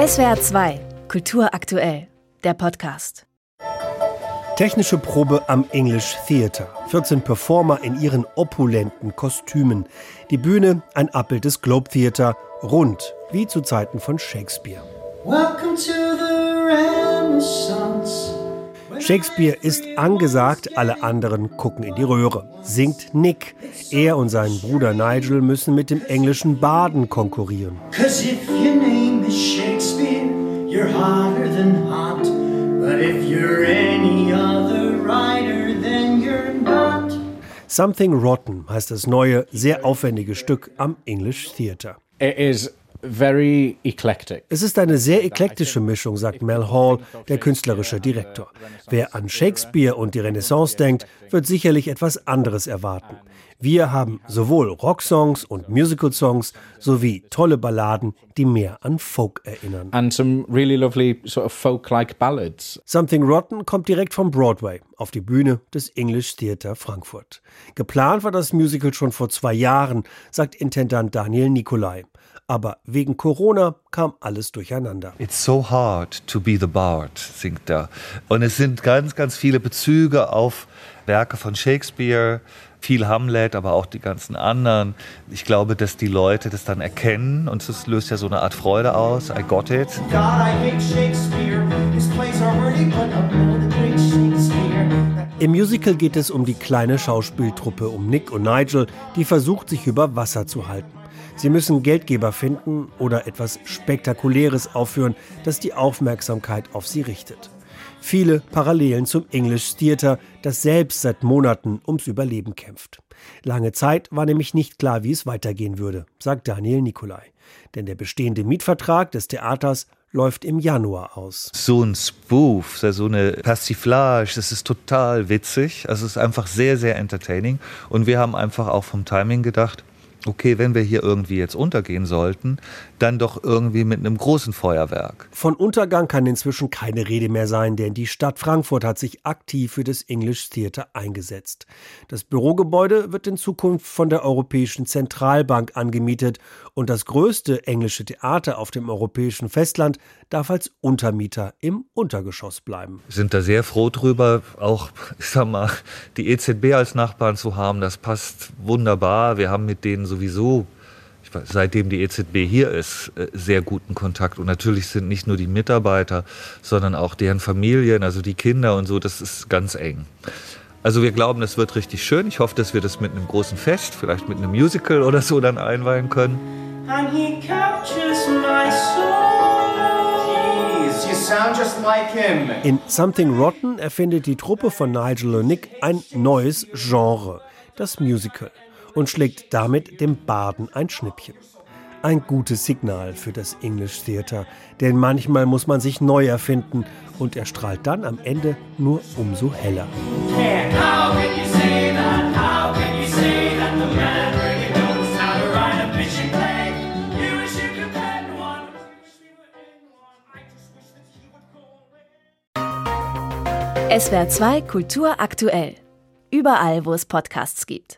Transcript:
SWR 2, Kultur aktuell, der Podcast. Technische Probe am English Theater. 14 Performer in ihren opulenten Kostümen. Die Bühne ein Abbild des Globe Theater, rund wie zu Zeiten von Shakespeare. Welcome to the Renaissance. Shakespeare ist angesagt, alle anderen gucken in die Röhre. Singt Nick. Er und sein Bruder Nigel müssen mit dem englischen Baden konkurrieren. Cause if your name is Shakespeare, you're hotter than hot. But if you're any other writer, then you're not. Something Rotten heißt das neue, sehr aufwendige Stück am English Theatre. It is very eclectic. Es ist eine sehr eklektische Mischung, sagt Mel Hall, der künstlerische Direktor. Wer an Shakespeare und die Renaissance denkt, wird sicherlich etwas anderes erwarten. Wir haben sowohl Rocksongs und Musical-Songs sowie tolle Balladen, die mehr an Folk erinnern. And some really lovely sort of folk-like ballads. Something Rotten kommt direkt vom Broadway auf die Bühne des English Theatre Frankfurt. Geplant war das Musical schon vor zwei Jahren, sagt Intendant Daniel Nicolai. Aber wegen Corona kam alles durcheinander. It's so hard to be the Bard, singt er. Und es sind ganz, ganz viele Bezüge auf Werke von Shakespeare, viel Hamlet, aber auch die ganzen anderen. Ich glaube, dass die Leute das dann erkennen und es löst ja so eine Art Freude aus. I got it. God, I hate Shakespeare. His plays are worthy, but Im Musical geht es um die kleine Schauspieltruppe um Nick und Nigel, die versucht, sich über Wasser zu halten. Sie müssen Geldgeber finden oder etwas Spektakuläres aufführen, das die Aufmerksamkeit auf sie richtet. Viele Parallelen zum English Theater, das selbst seit Monaten ums Überleben kämpft. Lange Zeit war nämlich nicht klar, wie es weitergehen würde, sagt Daniel Nicolai. Denn der bestehende Mietvertrag des Theaters läuft im Januar aus. So ein Spoof, so eine Persiflage, das ist total witzig. Also es ist einfach sehr, sehr entertaining. Und wir haben einfach auch vom Timing gedacht, okay, wenn wir hier irgendwie jetzt untergehen sollten, dann doch irgendwie mit einem großen Feuerwerk. Von Untergang kann inzwischen keine Rede mehr sein, denn die Stadt Frankfurt hat sich aktiv für das English Theater eingesetzt. Das Bürogebäude wird in Zukunft von der Europäischen Zentralbank angemietet und das größte englische Theater auf dem europäischen Festland darf als Untermieter im Untergeschoss bleiben. Wir sind da sehr froh drüber, auch ich sag mal, die EZB als Nachbarn zu haben, das passt wunderbar. Wir haben mit denen sowieso seitdem die EZB hier ist, äh, sehr guten Kontakt. Und natürlich sind nicht nur die Mitarbeiter, sondern auch deren Familien, also die Kinder und so, das ist ganz eng. Also wir glauben, das wird richtig schön. Ich hoffe, dass wir das mit einem großen Fest, vielleicht mit einem Musical oder so dann einweihen können. In Something Rotten erfindet die Truppe von Nigel und Nick ein neues Genre, das Musical und schlägt damit dem Baden ein Schnippchen. Ein gutes Signal für das English Theater, denn manchmal muss man sich neu erfinden und er strahlt dann am Ende nur umso heller. SWR 2 Kultur aktuell. Überall, wo es Podcasts gibt.